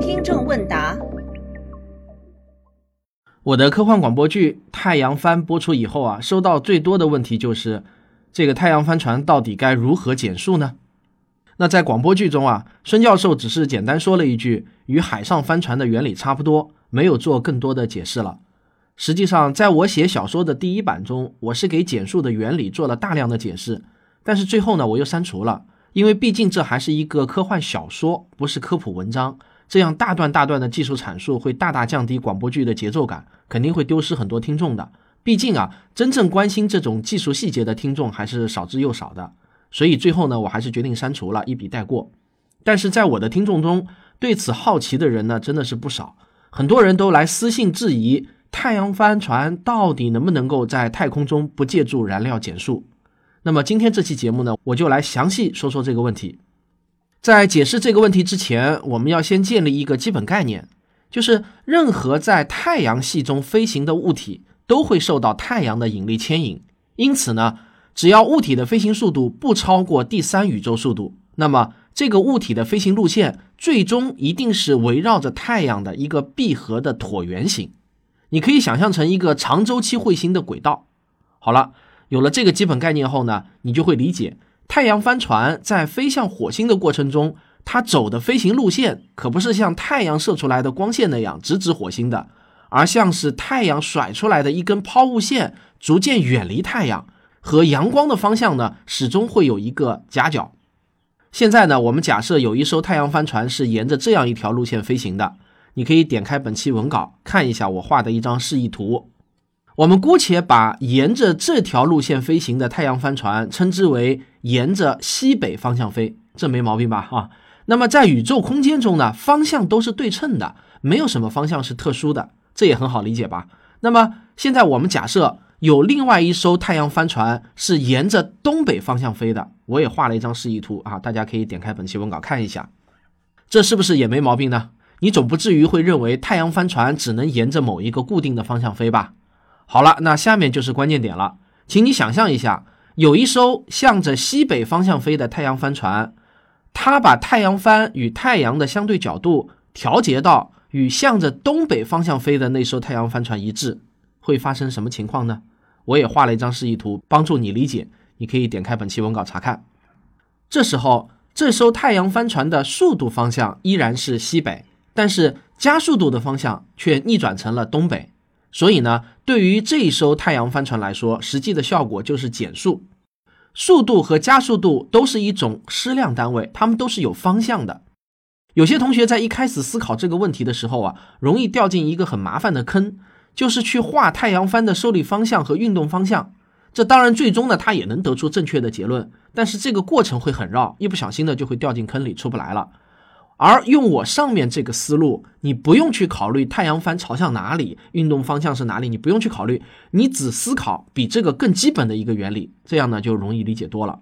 听众问答：我的科幻广播剧《太阳帆》播出以后啊，收到最多的问题就是，这个太阳帆船到底该如何减速呢？那在广播剧中啊，孙教授只是简单说了一句与海上帆船的原理差不多，没有做更多的解释了。实际上，在我写小说的第一版中，我是给减速的原理做了大量的解释，但是最后呢，我又删除了，因为毕竟这还是一个科幻小说，不是科普文章。这样大段大段的技术阐述会大大降低广播剧的节奏感，肯定会丢失很多听众的。毕竟啊，真正关心这种技术细节的听众还是少之又少的。所以最后呢，我还是决定删除了，一笔带过。但是在我的听众中，对此好奇的人呢，真的是不少，很多人都来私信质疑太阳帆船到底能不能够在太空中不借助燃料减速。那么今天这期节目呢，我就来详细说说这个问题。在解释这个问题之前，我们要先建立一个基本概念，就是任何在太阳系中飞行的物体都会受到太阳的引力牵引。因此呢，只要物体的飞行速度不超过第三宇宙速度，那么这个物体的飞行路线最终一定是围绕着太阳的一个闭合的椭圆形。你可以想象成一个长周期彗星的轨道。好了，有了这个基本概念后呢，你就会理解。太阳帆船在飞向火星的过程中，它走的飞行路线可不是像太阳射出来的光线那样直指火星的，而像是太阳甩出来的一根抛物线，逐渐远离太阳，和阳光的方向呢，始终会有一个夹角。现在呢，我们假设有一艘太阳帆船是沿着这样一条路线飞行的，你可以点开本期文稿看一下我画的一张示意图。我们姑且把沿着这条路线飞行的太阳帆船称之为沿着西北方向飞，这没毛病吧？啊，那么在宇宙空间中呢，方向都是对称的，没有什么方向是特殊的，这也很好理解吧？那么现在我们假设有另外一艘太阳帆船是沿着东北方向飞的，我也画了一张示意图啊，大家可以点开本期文稿看一下，这是不是也没毛病呢？你总不至于会认为太阳帆船只能沿着某一个固定的方向飞吧？好了，那下面就是关键点了，请你想象一下，有一艘向着西北方向飞的太阳帆船，它把太阳帆与太阳的相对角度调节到与向着东北方向飞的那艘太阳帆船一致，会发生什么情况呢？我也画了一张示意图，帮助你理解，你可以点开本期文稿查看。这时候，这艘太阳帆船的速度方向依然是西北，但是加速度的方向却逆转成了东北。所以呢，对于这一艘太阳帆船来说，实际的效果就是减速。速度和加速度都是一种矢量单位，它们都是有方向的。有些同学在一开始思考这个问题的时候啊，容易掉进一个很麻烦的坑，就是去画太阳帆的受力方向和运动方向。这当然最终呢，他也能得出正确的结论，但是这个过程会很绕，一不小心的就会掉进坑里出不来了。而用我上面这个思路，你不用去考虑太阳帆朝向哪里，运动方向是哪里，你不用去考虑，你只思考比这个更基本的一个原理，这样呢就容易理解多了。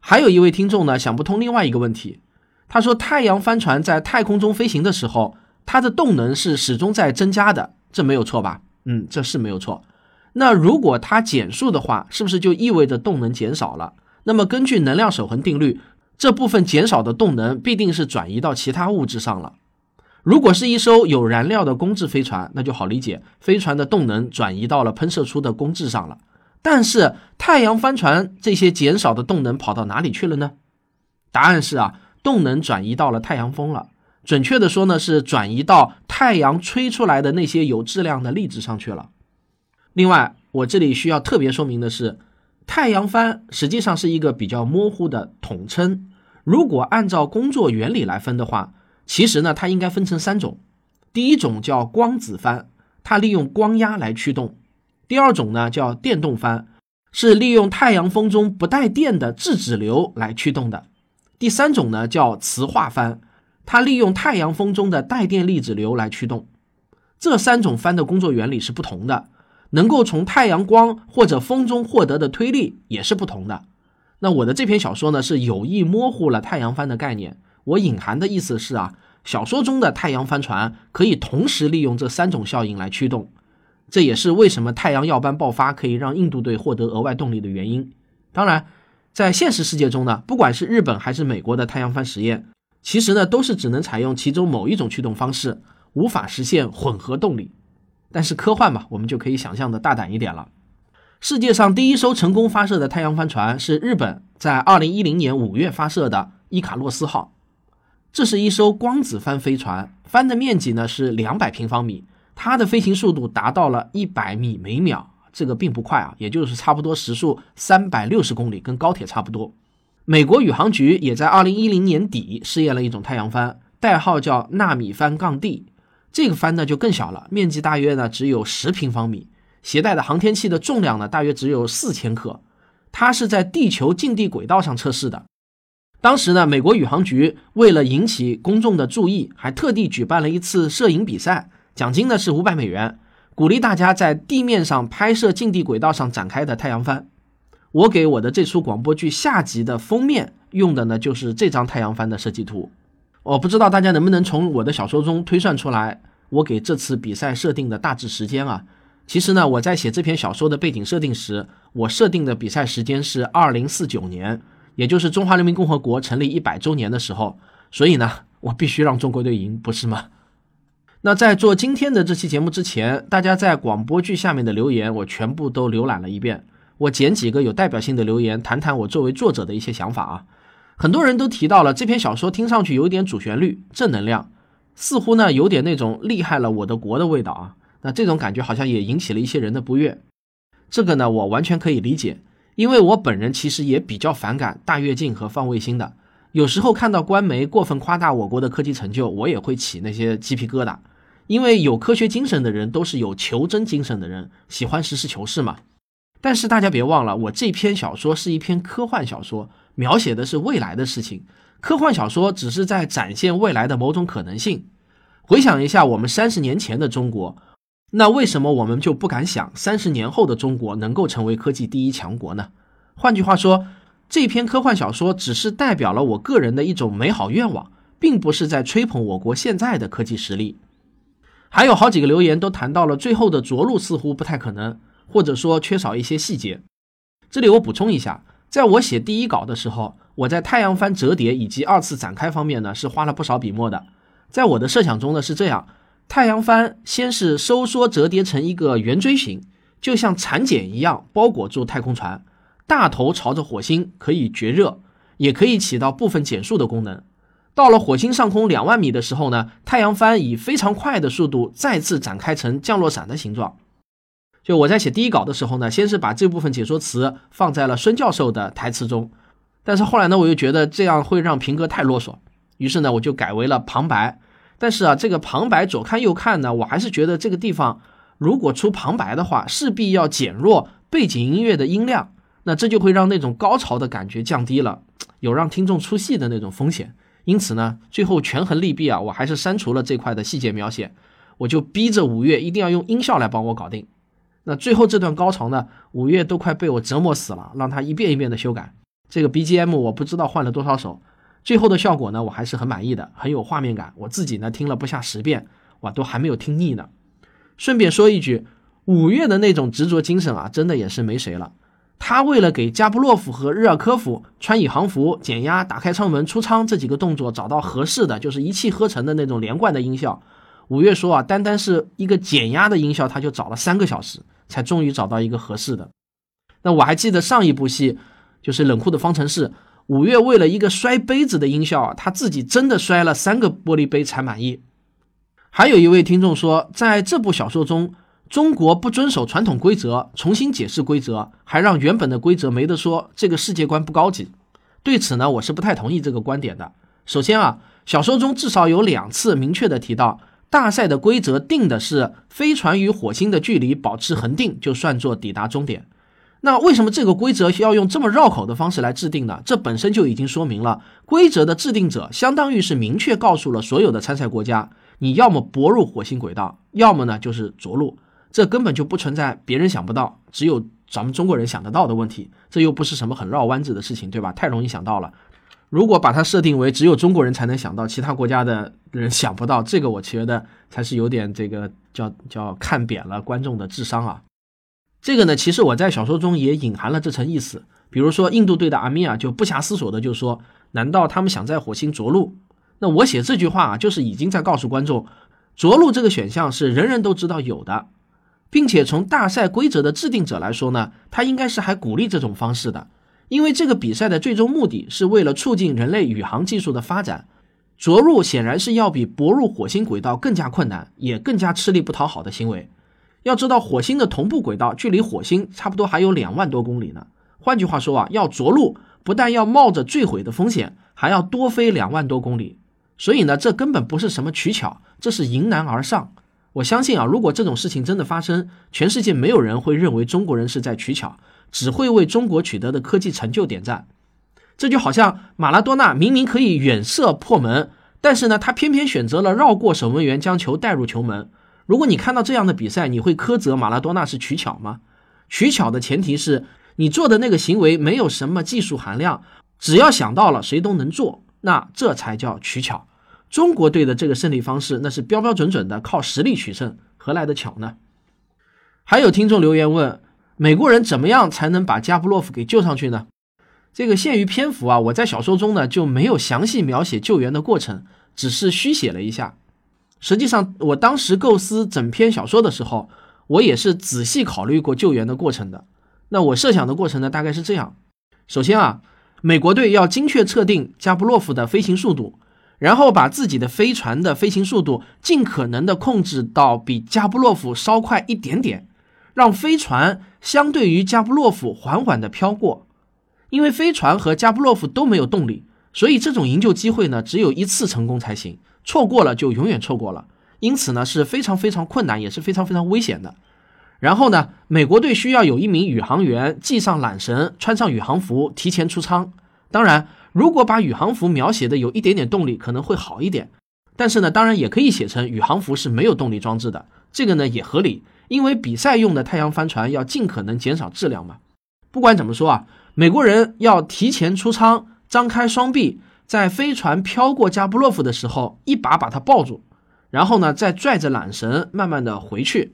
还有一位听众呢想不通另外一个问题，他说太阳帆船在太空中飞行的时候，它的动能是始终在增加的，这没有错吧？嗯，这是没有错。那如果它减速的话，是不是就意味着动能减少了？那么根据能量守恒定律。这部分减少的动能必定是转移到其他物质上了。如果是一艘有燃料的工质飞船，那就好理解，飞船的动能转移到了喷射出的工质上了。但是太阳帆船这些减少的动能跑到哪里去了呢？答案是啊，动能转移到了太阳风了。准确的说呢，是转移到太阳吹出来的那些有质量的粒子上去了。另外，我这里需要特别说明的是。太阳帆实际上是一个比较模糊的统称。如果按照工作原理来分的话，其实呢，它应该分成三种。第一种叫光子帆，它利用光压来驱动；第二种呢叫电动帆，是利用太阳风中不带电的质子流来驱动的；第三种呢叫磁化帆，它利用太阳风中的带电粒子流来驱动。这三种帆的工作原理是不同的。能够从太阳光或者风中获得的推力也是不同的。那我的这篇小说呢，是有意模糊了太阳帆的概念。我隐含的意思是啊，小说中的太阳帆船可以同时利用这三种效应来驱动。这也是为什么太阳耀斑爆发可以让印度队获得额外动力的原因。当然，在现实世界中呢，不管是日本还是美国的太阳帆实验，其实呢都是只能采用其中某一种驱动方式，无法实现混合动力。但是科幻嘛，我们就可以想象的大胆一点了。世界上第一艘成功发射的太阳帆船是日本在2010年5月发射的伊卡洛斯号。这是一艘光子帆飞船，帆的面积呢是两百平方米，它的飞行速度达到了一百米每秒，这个并不快啊，也就是差不多时速三百六十公里，跟高铁差不多。美国宇航局也在二零一零年底试验了一种太阳帆，代号叫纳米帆杠 D，这个帆呢就更小了，面积大约呢只有十平方米，携带的航天器的重量呢大约只有四千克，它是在地球近地轨道上测试的。当时呢，美国宇航局为了引起公众的注意，还特地举办了一次摄影比赛，奖金呢是五百美元，鼓励大家在地面上拍摄近地轨道上展开的太阳帆。我给我的这出广播剧下集的封面用的呢就是这张太阳帆的设计图。我不知道大家能不能从我的小说中推算出来我给这次比赛设定的大致时间啊？其实呢，我在写这篇小说的背景设定时，我设定的比赛时间是二零四九年。也就是中华人民共和国成立一百周年的时候，所以呢，我必须让中国队赢，不是吗？那在做今天的这期节目之前，大家在广播剧下面的留言，我全部都浏览了一遍。我捡几个有代表性的留言，谈谈我作为作者的一些想法啊。很多人都提到了这篇小说听上去有点主旋律、正能量，似乎呢有点那种厉害了我的国的味道啊。那这种感觉好像也引起了一些人的不悦。这个呢，我完全可以理解。因为我本人其实也比较反感大跃进和放卫星的，有时候看到官媒过分夸大我国的科技成就，我也会起那些鸡皮疙瘩。因为有科学精神的人都是有求真精神的人，喜欢实事求是嘛。但是大家别忘了，我这篇小说是一篇科幻小说，描写的是未来的事情。科幻小说只是在展现未来的某种可能性。回想一下我们三十年前的中国。那为什么我们就不敢想三十年后的中国能够成为科技第一强国呢？换句话说，这篇科幻小说只是代表了我个人的一种美好愿望，并不是在吹捧我国现在的科技实力。还有好几个留言都谈到了最后的着陆似乎不太可能，或者说缺少一些细节。这里我补充一下，在我写第一稿的时候，我在太阳帆折叠以及二次展开方面呢是花了不少笔墨的。在我的设想中呢是这样。太阳帆先是收缩折叠成一个圆锥形，就像蚕茧一样包裹住太空船，大头朝着火星，可以绝热，也可以起到部分减速的功能。到了火星上空两万米的时候呢，太阳帆以非常快的速度再次展开成降落伞的形状。就我在写第一稿的时候呢，先是把这部分解说词放在了孙教授的台词中，但是后来呢，我又觉得这样会让平哥太啰嗦，于是呢，我就改为了旁白。但是啊，这个旁白左看右看呢，我还是觉得这个地方如果出旁白的话，势必要减弱背景音乐的音量，那这就会让那种高潮的感觉降低了，有让听众出戏的那种风险。因此呢，最后权衡利弊啊，我还是删除了这块的细节描写，我就逼着五月一定要用音效来帮我搞定。那最后这段高潮呢，五月都快被我折磨死了，让他一遍一遍的修改这个 BGM，我不知道换了多少首。最后的效果呢，我还是很满意的，很有画面感。我自己呢听了不下十遍，哇，都还没有听腻呢。顺便说一句，五月的那种执着精神啊，真的也是没谁了。他为了给加布洛夫和日尔科夫穿宇航服、减压、打开舱门、出舱这几个动作找到合适的，就是一气呵成的那种连贯的音效。五月说啊，单单是一个减压的音效，他就找了三个小时，才终于找到一个合适的。那我还记得上一部戏，就是冷酷的方程式。五月为了一个摔杯子的音效啊，他自己真的摔了三个玻璃杯才满意。还有一位听众说，在这部小说中，中国不遵守传统规则，重新解释规则，还让原本的规则没得说，这个世界观不高级。对此呢，我是不太同意这个观点的。首先啊，小说中至少有两次明确的提到，大赛的规则定的是飞船与火星的距离保持恒定，就算作抵达终点。那为什么这个规则要用这么绕口的方式来制定呢？这本身就已经说明了，规则的制定者相当于是明确告诉了所有的参赛国家，你要么泊入火星轨道，要么呢就是着陆。这根本就不存在别人想不到，只有咱们中国人想得到的问题。这又不是什么很绕弯子的事情，对吧？太容易想到了。如果把它设定为只有中国人才能想到，其他国家的人想不到，这个我觉得才是有点这个叫叫看扁了观众的智商啊。这个呢，其实我在小说中也隐含了这层意思。比如说，印度队的阿米亚就不暇思索的就说：“难道他们想在火星着陆？”那我写这句话啊，就是已经在告诉观众，着陆这个选项是人人都知道有的，并且从大赛规则的制定者来说呢，他应该是还鼓励这种方式的，因为这个比赛的最终目的是为了促进人类宇航技术的发展。着陆显然是要比泊入火星轨道更加困难，也更加吃力不讨好的行为。要知道，火星的同步轨道距离火星差不多还有两万多公里呢。换句话说啊，要着陆，不但要冒着坠毁的风险，还要多飞两万多公里。所以呢，这根本不是什么取巧，这是迎难而上。我相信啊，如果这种事情真的发生，全世界没有人会认为中国人是在取巧，只会为中国取得的科技成就点赞。这就好像马拉多纳明明可以远射破门，但是呢，他偏偏选择了绕过守门员将球带入球门。如果你看到这样的比赛，你会苛责马拉多纳是取巧吗？取巧的前提是你做的那个行为没有什么技术含量，只要想到了谁都能做，那这才叫取巧。中国队的这个胜利方式，那是标标准准的靠实力取胜，何来的巧呢？还有听众留言问，美国人怎么样才能把加布洛夫给救上去呢？这个限于篇幅啊，我在小说中呢就没有详细描写救援的过程，只是虚写了一下。实际上，我当时构思整篇小说的时候，我也是仔细考虑过救援的过程的。那我设想的过程呢，大概是这样：首先啊，美国队要精确测定加布洛夫的飞行速度，然后把自己的飞船的飞行速度尽可能的控制到比加布洛夫稍快一点点，让飞船相对于加布洛夫缓缓的飘过。因为飞船和加布洛夫都没有动力，所以这种营救机会呢，只有一次成功才行，错过了就永远错过了。因此呢，是非常非常困难，也是非常非常危险的。然后呢，美国队需要有一名宇航员系上缆绳，穿上宇航服，提前出舱。当然，如果把宇航服描写的有一点点动力，可能会好一点。但是呢，当然也可以写成宇航服是没有动力装置的，这个呢也合理，因为比赛用的太阳帆船要尽可能减少质量嘛。不管怎么说啊。美国人要提前出舱，张开双臂，在飞船飘过加布洛夫的时候，一把把他抱住，然后呢，再拽着缆绳，慢慢的回去。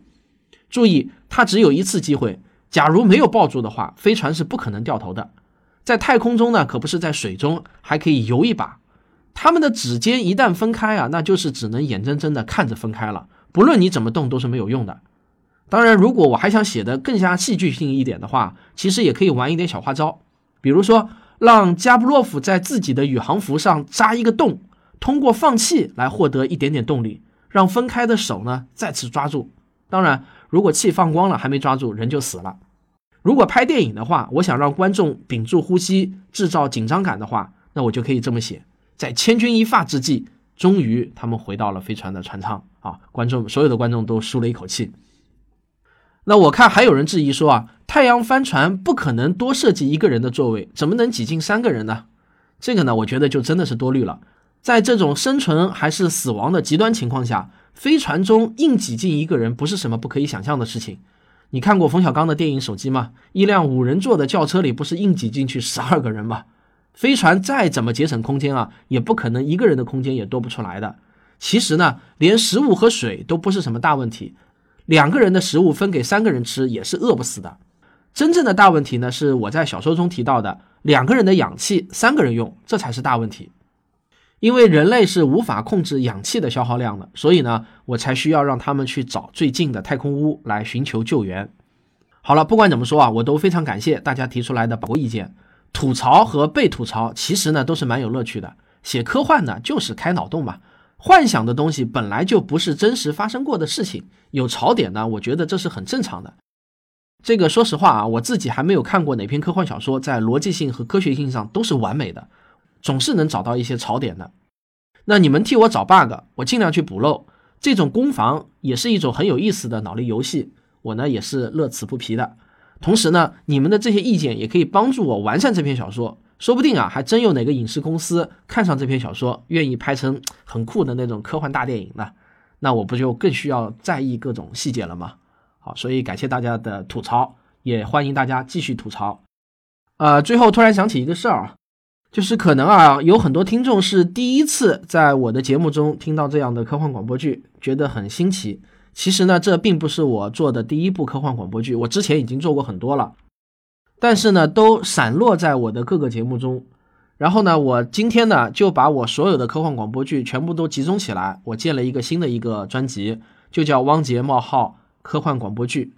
注意，他只有一次机会。假如没有抱住的话，飞船是不可能掉头的。在太空中呢，可不是在水中，还可以游一把。他们的指尖一旦分开啊，那就是只能眼睁睁的看着分开了，不论你怎么动都是没有用的。当然，如果我还想写的更加戏剧性一点的话，其实也可以玩一点小花招，比如说让加布洛夫在自己的宇航服上扎一个洞，通过放气来获得一点点动力，让分开的手呢再次抓住。当然，如果气放光了还没抓住，人就死了。如果拍电影的话，我想让观众屏住呼吸，制造紧张感的话，那我就可以这么写：在千钧一发之际，终于他们回到了飞船的船舱啊！观众所有的观众都舒了一口气。那我看还有人质疑说啊，太阳帆船不可能多设计一个人的座位，怎么能挤进三个人呢？这个呢，我觉得就真的是多虑了。在这种生存还是死亡的极端情况下，飞船中硬挤进一个人不是什么不可以想象的事情。你看过冯小刚的电影《手机》吗？一辆五人座的轿车里不是硬挤进去十二个人吗？飞船再怎么节省空间啊，也不可能一个人的空间也多不出来的。其实呢，连食物和水都不是什么大问题。两个人的食物分给三个人吃也是饿不死的。真正的大问题呢，是我在小说中提到的两个人的氧气三个人用，这才是大问题。因为人类是无法控制氧气的消耗量的，所以呢，我才需要让他们去找最近的太空屋来寻求救援。好了，不管怎么说啊，我都非常感谢大家提出来的宝贵意见。吐槽和被吐槽其实呢都是蛮有乐趣的。写科幻呢就是开脑洞嘛。幻想的东西本来就不是真实发生过的事情，有槽点呢，我觉得这是很正常的。这个说实话啊，我自己还没有看过哪篇科幻小说在逻辑性和科学性上都是完美的，总是能找到一些槽点的。那你们替我找 bug，我尽量去补漏。这种攻防也是一种很有意思的脑力游戏，我呢也是乐此不疲的。同时呢，你们的这些意见也可以帮助我完善这篇小说。说不定啊，还真有哪个影视公司看上这篇小说，愿意拍成很酷的那种科幻大电影呢？那我不就更需要在意各种细节了吗？好，所以感谢大家的吐槽，也欢迎大家继续吐槽。呃，最后突然想起一个事儿，就是可能啊，有很多听众是第一次在我的节目中听到这样的科幻广播剧，觉得很新奇。其实呢，这并不是我做的第一部科幻广播剧，我之前已经做过很多了。但是呢，都散落在我的各个节目中，然后呢，我今天呢就把我所有的科幻广播剧全部都集中起来，我建了一个新的一个专辑，就叫汪杰冒号科幻广播剧，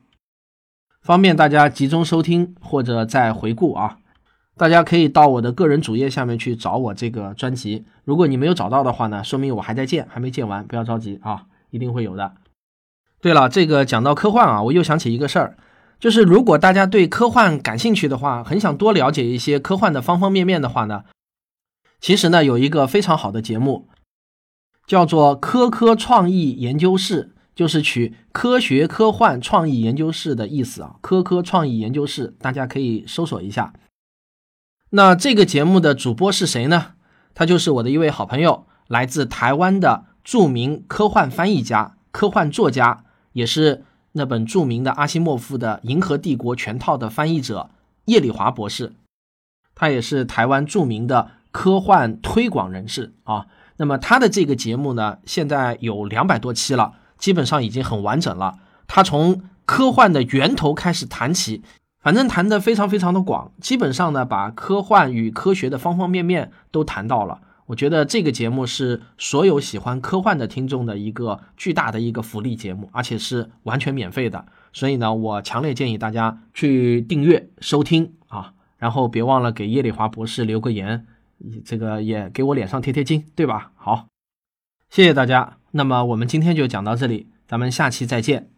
方便大家集中收听或者再回顾啊。大家可以到我的个人主页下面去找我这个专辑。如果你没有找到的话呢，说明我还在建，还没建完，不要着急啊，一定会有的。对了，这个讲到科幻啊，我又想起一个事儿，就是如果大家对科幻感兴趣的话，很想多了解一些科幻的方方面面的话呢，其实呢有一个非常好的节目，叫做科科创意研究室，就是取科学科幻创意研究室的意思啊，科科创意研究室，大家可以搜索一下。那这个节目的主播是谁呢？他就是我的一位好朋友，来自台湾的著名科幻翻译家、科幻作家，也是那本著名的阿西莫夫的《银河帝国》全套的翻译者叶礼华博士。他也是台湾著名的科幻推广人士啊。那么他的这个节目呢，现在有两百多期了，基本上已经很完整了。他从科幻的源头开始谈起。反正谈的非常非常的广，基本上呢，把科幻与科学的方方面面都谈到了。我觉得这个节目是所有喜欢科幻的听众的一个巨大的一个福利节目，而且是完全免费的。所以呢，我强烈建议大家去订阅收听啊，然后别忘了给叶丽华博士留个言，这个也给我脸上贴贴金，对吧？好，谢谢大家。那么我们今天就讲到这里，咱们下期再见。